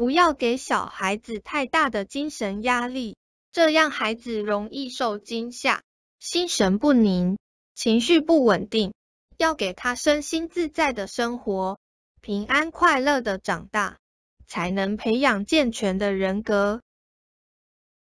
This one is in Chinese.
不要给小孩子太大的精神压力这样孩子容易受惊吓心神不宁情绪不稳定。要给他身心自在的生活平安快乐的长大才能培养健全的人格。